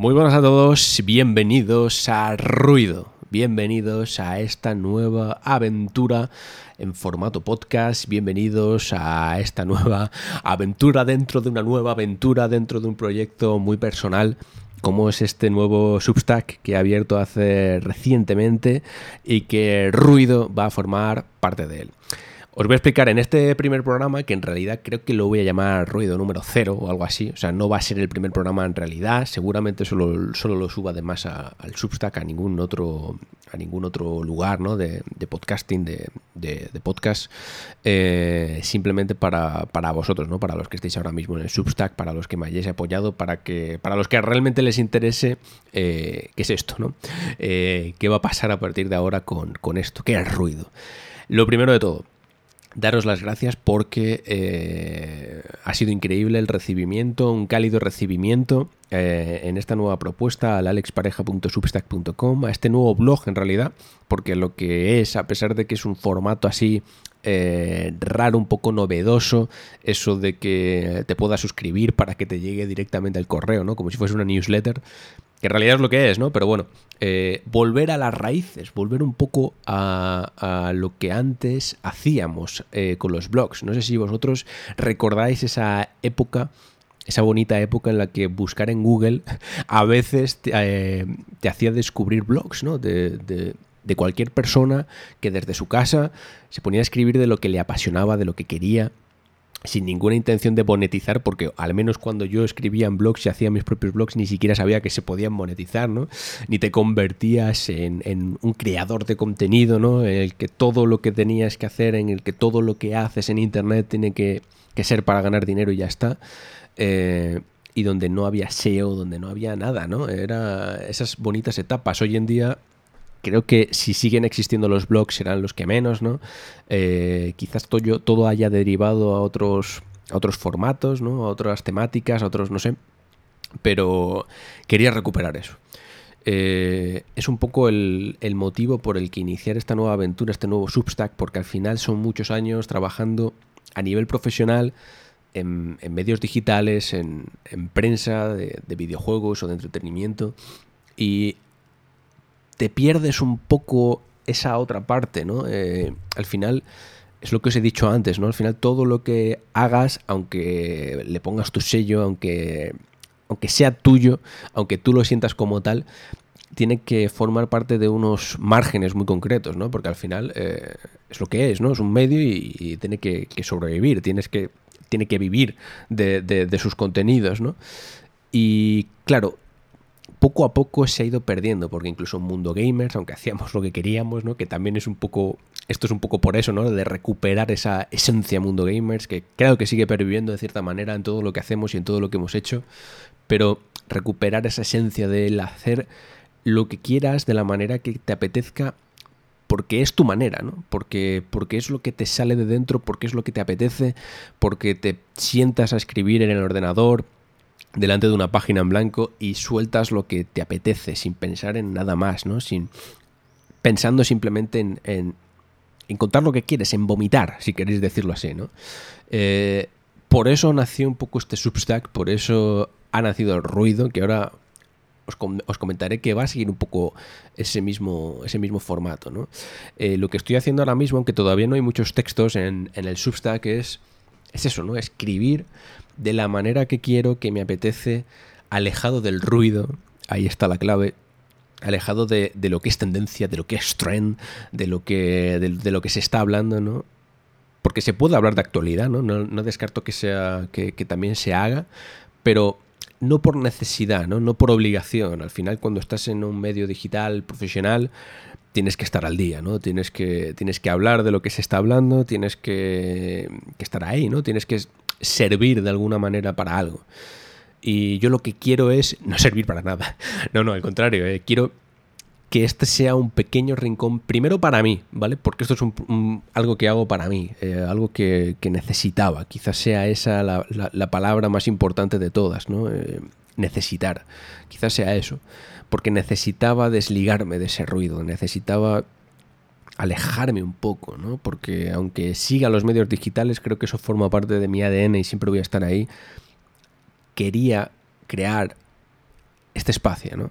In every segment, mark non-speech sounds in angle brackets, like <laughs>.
Muy buenas a todos, bienvenidos a Ruido, bienvenidos a esta nueva aventura en formato podcast, bienvenidos a esta nueva aventura dentro de una nueva aventura, dentro de un proyecto muy personal como es este nuevo Substack que he abierto hace recientemente y que Ruido va a formar parte de él. Os voy a explicar en este primer programa, que en realidad creo que lo voy a llamar ruido número cero o algo así. O sea, no va a ser el primer programa en realidad. Seguramente solo, solo lo suba además al Substack, a ningún otro, a ningún otro lugar ¿no? de, podcasting, de, podcast. Eh, simplemente para, vosotros, ¿no? Para los que estéis ahora mismo en el Substack, para los que me hayáis apoyado, para que. Para los que realmente les interese eh, qué es esto, ¿no? Eh, ¿Qué va a pasar a partir de ahora con, con esto? ¿Qué es ruido? Lo primero de todo daros las gracias porque eh, ha sido increíble el recibimiento, un cálido recibimiento eh, en esta nueva propuesta al alexpareja.substack.com, a este nuevo blog en realidad, porque lo que es, a pesar de que es un formato así eh, raro, un poco novedoso, eso de que te puedas suscribir para que te llegue directamente al correo, ¿no? Como si fuese una newsletter, que en realidad es lo que es, ¿no? Pero bueno, eh, volver a las raíces, volver un poco a, lo que antes hacíamos eh, con los blogs. No sé si vosotros recordáis esa época esa bonita época en la que buscar en Google <laughs> a veces te, eh, hacía descubrir blogs, ¿no? De, cualquier persona que desde su casa se ponía a escribir de lo que le apasionaba, de lo que quería sin ninguna intención de monetizar, porque al menos cuando yo escribía en blogs y hacía mis propios blogs, ni siquiera sabía que se podían monetizar, ¿no? Ni te convertías en, un creador de contenido, ¿no? En el que todo lo que tenías que hacer, en el que todo lo que haces en internet tiene que, ser para ganar dinero y ya está. Eh, y donde no había SEO, donde no había nada, ¿no? Era esas bonitas etapas. Hoy en día creo que si siguen existiendo los blogs serán los que menos, ¿no? Eh, quizás todo, todo haya derivado a otros, a otros formatos, ¿no? A otras temáticas, a otros, no sé. Pero quería recuperar eso. Eh, es un poco el, motivo por el que iniciar esta nueva aventura, este nuevo Substack, porque al final son muchos años trabajando a nivel profesional en, medios digitales, en, prensa de, de, videojuegos o de entretenimiento. Y te pierdes un poco esa otra parte, ¿no? Eh, al final, es lo que os he dicho antes, ¿no? Al final todo lo que hagas, aunque le pongas tu sello, aunque, aunque sea tuyo, aunque tú lo sientas como tal, tiene que formar parte de unos márgenes muy concretos, ¿no? Porque al final eh, es lo que es, ¿no? Es un medio y, tiene que, sobrevivir, tienes que, tiene que vivir de, de sus contenidos, ¿no? Y claro, poco a poco se ha ido perdiendo, porque incluso Mundo Gamers, aunque hacíamos lo que queríamos, ¿no? que también es un poco, esto es un poco por eso, ¿no? de recuperar esa esencia Mundo Gamers, que creo que sigue perviviendo de cierta manera en todo lo que hacemos y en todo lo que hemos hecho, pero recuperar esa esencia del hacer lo que quieras de la manera que te apetezca porque es tu manera, ¿no? Porque, porque es lo que te sale de dentro, porque es lo que te apetece, porque te sientas a escribir en el ordenador, delante de una página en blanco y sueltas lo que te apetece sin pensar en nada más, ¿no? Sin, pensando simplemente en, en, contar lo que quieres, en vomitar, si queréis decirlo así, ¿no? Eh, por eso nació un poco este Substack, por eso ha nacido el ruido, que ahora os, comentaré que va a seguir un poco ese mismo, ese mismo formato. ¿no? Eh, lo que estoy haciendo ahora mismo, aunque todavía no hay muchos textos en, en el Substack, es, es eso, ¿no? Escribir de la manera que quiero, que me apetece, alejado del ruido, ahí está la clave, alejado de, lo que es tendencia, de lo que es trend, de lo que, de, lo que se está hablando, ¿no? Porque se puede hablar de actualidad, ¿no? No, descarto que, sea, que, también se haga, pero no por necesidad, ¿no? no por obligación. Al final, cuando estás en un medio digital profesional, tienes que estar al día, ¿no? Tienes que, tienes que hablar de lo que se está hablando, tienes que, que estar ahí, ¿no? Tienes que servir de alguna manera para algo. Y yo lo que quiero es no servir para nada. <laughs> No, no, al contrario, eh, quiero que este sea un pequeño rincón, primero para mí, ¿vale? Porque esto es un, algo que hago para mí, eh, algo que, necesitaba. Quizás sea esa la, palabra más importante de todas, ¿no? Eh, necesitar. Quizás sea eso. Porque necesitaba desligarme de ese ruido, necesitaba alejarme un poco, ¿no? Porque aunque siga los medios digitales, creo que eso forma parte de mi ADN y siempre voy a estar ahí. Quería crear este espacio, ¿no?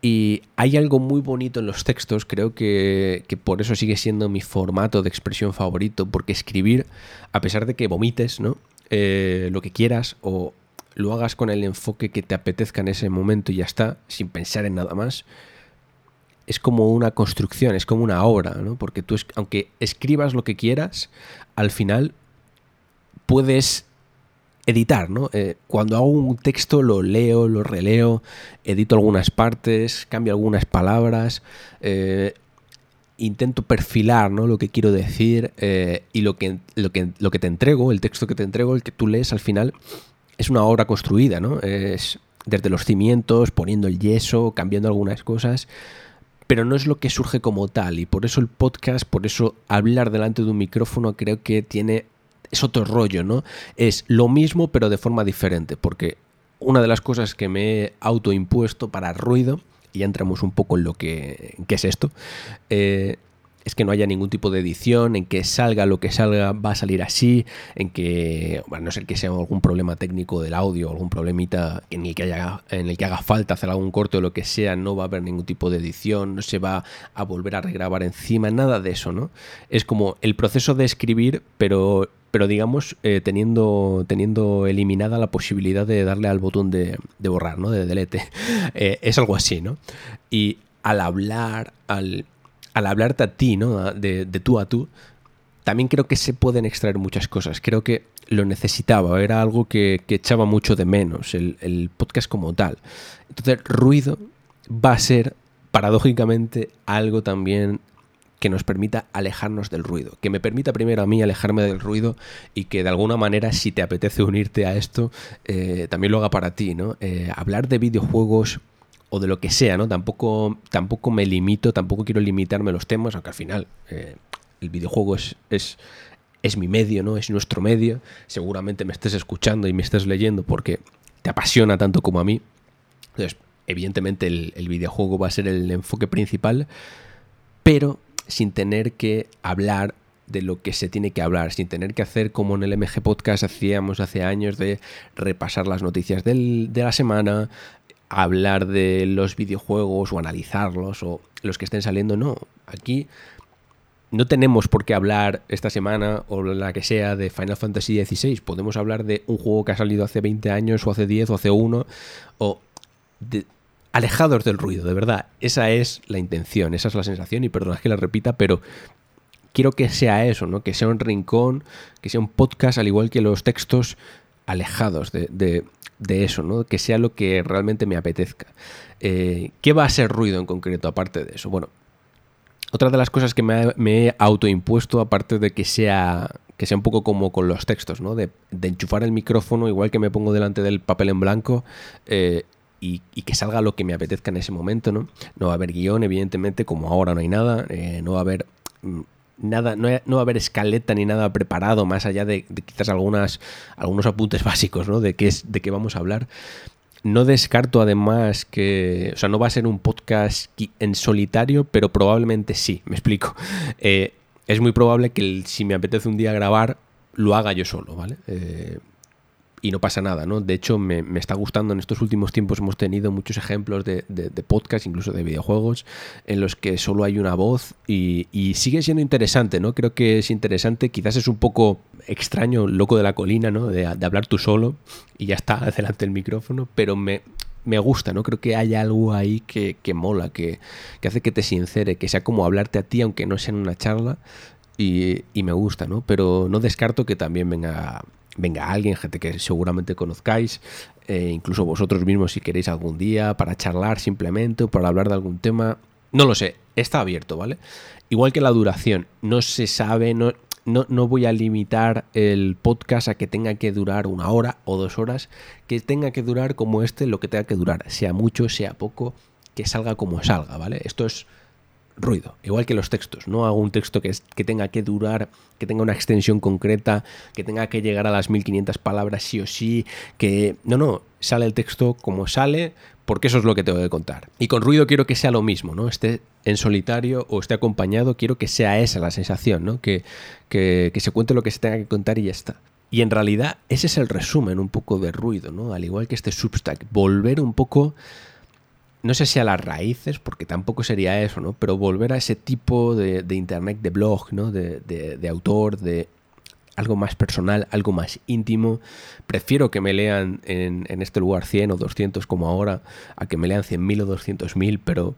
Y hay algo muy bonito en los textos, creo que, por eso sigue siendo mi formato de expresión favorito, porque escribir, a pesar de que vomites, ¿no? Eh, lo que quieras o lo hagas con el enfoque que te apetezca en ese momento y ya está, sin pensar en nada más, es como una construcción, es como una obra, ¿no? Porque tú, aunque escribas lo que quieras, al final puedes editar, ¿no? Eh, cuando hago un texto lo leo, lo releo, edito algunas partes, cambio algunas palabras, eh, intento perfilar ¿no? lo que quiero decir eh, y lo que, lo, que, lo que te entrego, el texto que te entrego, el que tú lees al final, es una obra construida, ¿no? Es desde los cimientos, poniendo el yeso, cambiando algunas cosas, pero no es lo que surge como tal y por eso el podcast, por eso hablar delante de un micrófono creo que tiene es otro rollo, ¿no? Es lo mismo pero de forma diferente, porque una de las cosas que me he autoimpuesto para ruido, y ya entramos un poco en lo que qué es esto, eh, es que no haya ningún tipo de edición, en que salga lo que salga va a salir así, en que, bueno, no ser que sea algún problema técnico del audio, algún problemita en el que haya, en el que haga falta hacer algún corte o lo que sea, no va a haber ningún tipo de edición, no se va a volver a regrabar encima, nada de eso, ¿no? Es como el proceso de escribir, pero pero digamos eh, teniendo, teniendo eliminada la posibilidad de darle al botón de, borrar, ¿no? De delete. <laughs> Eh, es algo así, ¿no? Y al hablar, al, al hablarte a ti, ¿no? De, tú a tú, también creo que se pueden extraer muchas cosas. Creo que lo necesitaba, era algo que, echaba mucho de menos, el, podcast como tal. Entonces, ruido va a ser, paradójicamente, algo también que nos permita alejarnos del ruido, que me permita primero a mí alejarme del ruido y que de alguna manera si te apetece unirte a esto, eh, también lo haga para ti, ¿no? Eh, hablar de videojuegos o de lo que sea, ¿no? Tampoco, tampoco me limito, tampoco quiero limitarme los temas, aunque al final eh, el videojuego es, es, es mi medio, ¿no? Es nuestro medio. Seguramente me estés escuchando y me estés leyendo porque te apasiona tanto como a mí. Entonces, evidentemente el, el videojuego va a ser el enfoque principal, pero sin tener que hablar de lo que se tiene que hablar, sin tener que hacer como en el MG Podcast hacíamos hace años de repasar las noticias de la semana, hablar de los videojuegos o analizarlos o los que estén saliendo, no, aquí no tenemos por qué hablar esta semana o la que sea de Final Fantasy XVI, podemos hablar de un juego que ha salido hace 20 años o hace 10 o hace 1 o de, alejados del ruido, de verdad. Esa es la intención, esa es la sensación y perdona que la repita, pero quiero que sea eso, ¿no? Que sea un rincón, que sea un podcast, al igual que los textos, alejados de, eso, ¿no? Que sea lo que realmente me apetezca. Eh, ¿Qué va a ser ruido en concreto, aparte de eso? Bueno, otra de las cosas que me, he autoimpuesto, aparte de que sea que sea un poco como con los textos, ¿no? De, enchufar el micrófono, igual que me pongo delante del papel en blanco, eh, y, que salga lo que me apetezca en ese momento, ¿no? No va a haber guion, evidentemente, como ahora no hay nada, eh, no va a haber mm, nada, no, va a haber escaleta ni nada preparado, más allá de, quizás algunas, algunos apuntes <laughs> básicos, ¿no? De qué es, de qué vamos a hablar. No descarto además que, o sea, no va a ser un podcast en solitario, pero probablemente sí, me explico. Eh, es muy probable que si me apetece un día grabar, lo haga yo solo, ¿vale? Eh, y no pasa nada, ¿no? De hecho, me, está gustando, en estos últimos tiempos hemos tenido muchos ejemplos de, de, podcast, incluso de videojuegos, en los que solo hay una voz y, sigue siendo interesante, ¿no? Creo que es interesante, quizás es un poco extraño, loco de la colina, ¿no? De, hablar tú solo y ya está <laughs> delante del micrófono, pero me, me gusta, ¿no? Creo que hay algo ahí que, mola, que, que, hace que te sincere, que sea como hablarte a ti, aunque no sea en una charla, y, y me gusta, ¿no? Pero no descarto que también venga venga alguien, gente que seguramente conozcáis, eh, incluso vosotros mismos si queréis algún día, para charlar simplemente o para hablar de algún tema. No lo sé, está abierto, ¿vale? Igual que la duración, no se sabe, no, no, no, voy a limitar el podcast a que tenga que durar una hora o dos horas, que tenga que durar como este, lo que tenga que durar, sea mucho, sea poco, que salga como salga, ¿vale? Esto es ruido, igual que los textos. No hago un texto que, que, tenga que durar, que tenga una extensión concreta, que tenga que llegar a las 1500 palabras sí o sí, que... No, no, sale el texto como sale, porque eso es lo que tengo que contar. Y con ruido quiero que sea lo mismo, ¿no? Esté en solitario o esté acompañado, quiero que sea esa la sensación, ¿no? Que, que, que se cuente lo que se tenga que contar y ya está. Y en realidad ese es el resumen un poco de ruido, ¿no? Al igual que este Substack, volver un poco no sé si a las raíces, porque tampoco sería eso, ¿no? Pero volver a ese tipo de, internet, de blog, ¿no? De, autor, de algo más personal, algo más íntimo. Prefiero que me lean en, en, este lugar 100 o 200 como ahora, a que me lean 100.000 o 200.000, pero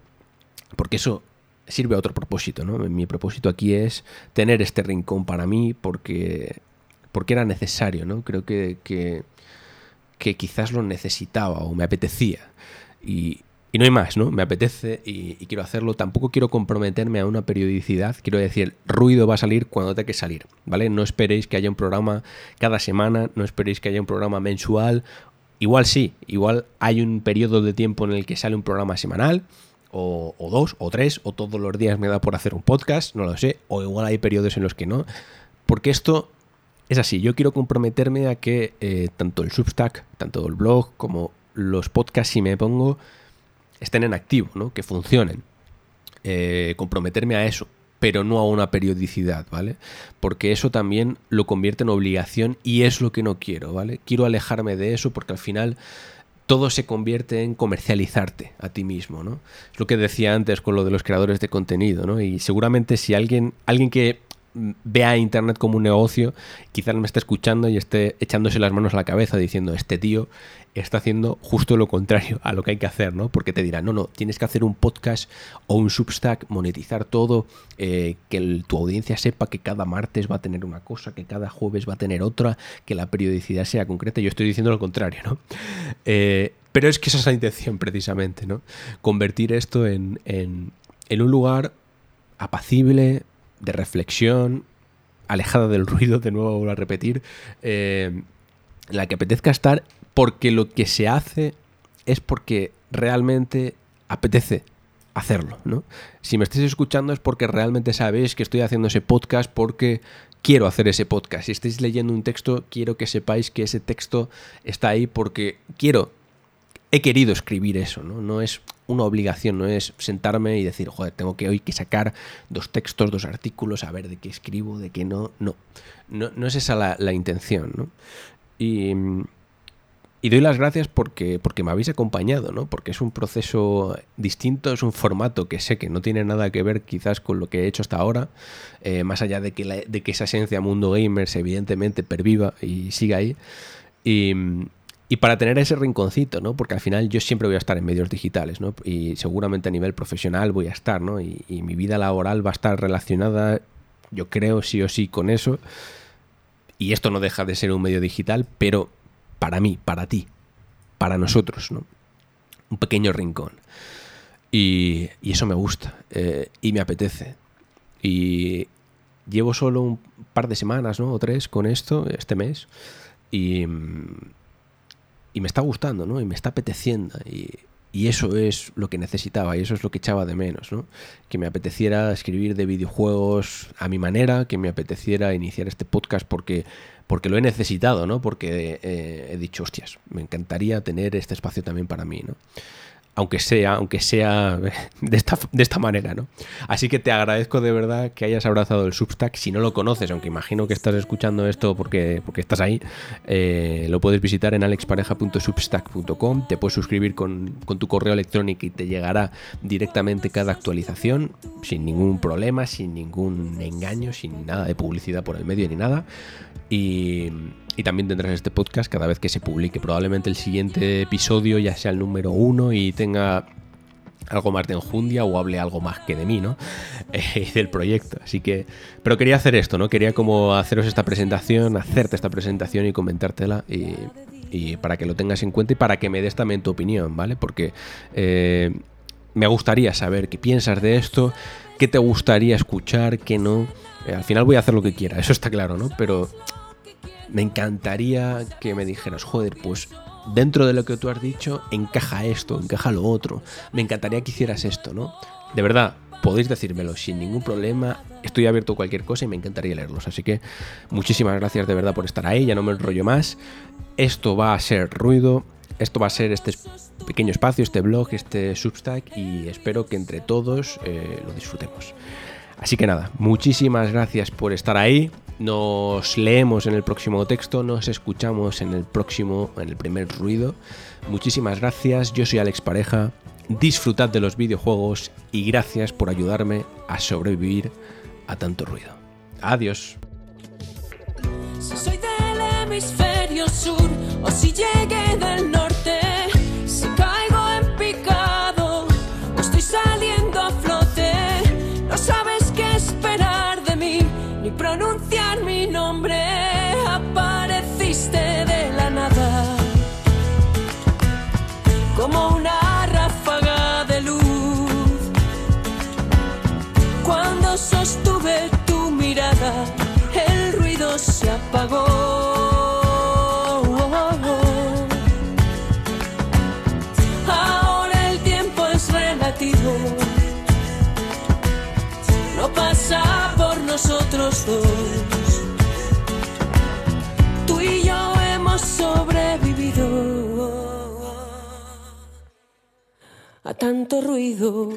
porque eso sirve a otro propósito, ¿no? Mi propósito aquí es tener este rincón para mí porque, porque era necesario, ¿no? Creo que, que, que quizás lo necesitaba o me apetecía. Y, y no hay más, ¿no? Me apetece y, quiero hacerlo. Tampoco quiero comprometerme a una periodicidad. Quiero decir, ruido va a salir cuando tenga que salir, ¿vale? No esperéis que haya un programa cada semana, no esperéis que haya un programa mensual. Igual sí, igual hay un periodo de tiempo en el que sale un programa semanal, o, dos, o tres, o todos los días me da por hacer un podcast, no lo sé, o igual hay periodos en los que no. Porque esto es así, yo quiero comprometerme a que eh, tanto el Substack, tanto el blog, como los podcasts, si me pongo estén en activo, ¿no? que funcionen. Eh, comprometerme a eso, pero no a una periodicidad, ¿vale? Porque eso también lo convierte en obligación y es lo que no quiero, ¿vale? Quiero alejarme de eso porque al final todo se convierte en comercializarte a ti mismo, ¿no? Es lo que decía antes con lo de los creadores de contenido, ¿no? Y seguramente si alguien, alguien que vea Internet como un negocio, quizás me esté escuchando y esté echándose las manos a la cabeza diciendo, este tío está haciendo justo lo contrario a lo que hay que hacer, ¿no? Porque te dirá, no, no, tienes que hacer un podcast o un Substack, monetizar todo, eh, que tu audiencia sepa que cada martes va a tener una cosa, que cada jueves va a tener otra, que la periodicidad sea concreta. Yo estoy diciendo lo contrario, ¿no? Eh, pero es que esa es la intención precisamente, ¿no? Convertir esto en, en, un lugar apacible, de reflexión, alejada del <laughs> ruido, de nuevo vuelvo a repetir, eh, la que apetezca estar porque lo que se hace es porque realmente apetece hacerlo, ¿no? Si me estáis escuchando es porque realmente sabéis que estoy haciendo ese podcast porque quiero hacer ese podcast. Si estáis leyendo un texto, quiero que sepáis que ese texto está ahí porque quiero, he querido escribir eso, ¿no? No es una obligación, no es sentarme y decir, joder, tengo que hoy que sacar dos textos, dos artículos, a ver de qué escribo, de qué no. No, no, es esa la, la intención, ¿no? Y, y doy las gracias porque, porque me habéis acompañado, ¿no? Porque es un proceso distinto, es un formato que sé que no tiene nada que ver quizás con lo que he hecho hasta ahora, eh, más allá de que, de que esa esencia mundo gamers evidentemente perviva y siga ahí. Para tener ese rinconcito, ¿no? Porque al final yo siempre voy a estar en medios digitales, ¿no? Y seguramente a nivel profesional voy a estar, ¿no? Y, y mi vida laboral va a estar relacionada, yo creo, sí o sí, con eso. Y esto no deja de ser un medio digital, pero para mí, para ti, para nosotros, ¿no? Un pequeño rincón. Y, eso me gusta eh, y me apetece. Y llevo solo un par de semanas, ¿no? O tres con esto, este mes. Y, y me está gustando, ¿no? Y me está apeteciendo. Y, y eso es lo que necesitaba y eso es lo que echaba de menos, ¿no? Que me apeteciera escribir de videojuegos a mi manera, que me apeteciera iniciar este podcast porque, porque lo he necesitado, ¿no? Porque eh, he dicho, hostias, me encantaría tener este espacio también para mí, ¿no? Aunque sea, aunque sea <laughs> de esta, de esta manera, ¿no? Así que te agradezco de verdad que hayas abrazado el Substack. Si no lo conoces, aunque imagino que estás escuchando esto porque, porque estás ahí, eh, lo puedes visitar en alexpareja.substack.com. Te puedes suscribir con, con, tu correo electrónico y te llegará directamente cada actualización, sin ningún problema, sin ningún engaño, sin nada de publicidad por el medio ni nada. Y y también tendrás este podcast cada vez que se publique. Probablemente el siguiente episodio ya sea el número uno y tenga algo más de enjundia o hable algo más que de mí, ¿no? <laughs> Eh, del proyecto. Así que, pero quería hacer esto, ¿no? Quería como haceros esta presentación, hacerte esta presentación y comentártela y, para que lo tengas en cuenta y para que me des también tu opinión, ¿vale? Porque eh, me gustaría saber qué piensas de esto, qué te gustaría escuchar, qué no. Eh, al final voy a hacer lo que quiera, eso está claro, ¿no? Pero me encantaría que me dijeras, joder, pues dentro de lo que tú has dicho, encaja esto, encaja lo otro. Me encantaría que hicieras esto, ¿no? De verdad, podéis decírmelo sin ningún problema. Estoy abierto a cualquier cosa y me encantaría leerlos. Así que muchísimas gracias de verdad por estar ahí. Ya no me enrollo más. Esto va a ser ruido. Esto va a ser este pequeño espacio, este blog, este Substack. Y espero que entre todos eh, lo disfrutemos. Así que nada, muchísimas gracias por estar ahí. Nos leemos en el próximo texto, nos escuchamos en el próximo, en el primer ruido. Muchísimas gracias, yo soy Alex Pareja, disfrutad de los videojuegos y gracias por ayudarme a sobrevivir a tanto ruido. Adiós. Soy del hemisferio sur si Tú y yo hemos sobrevivido a tanto ruido.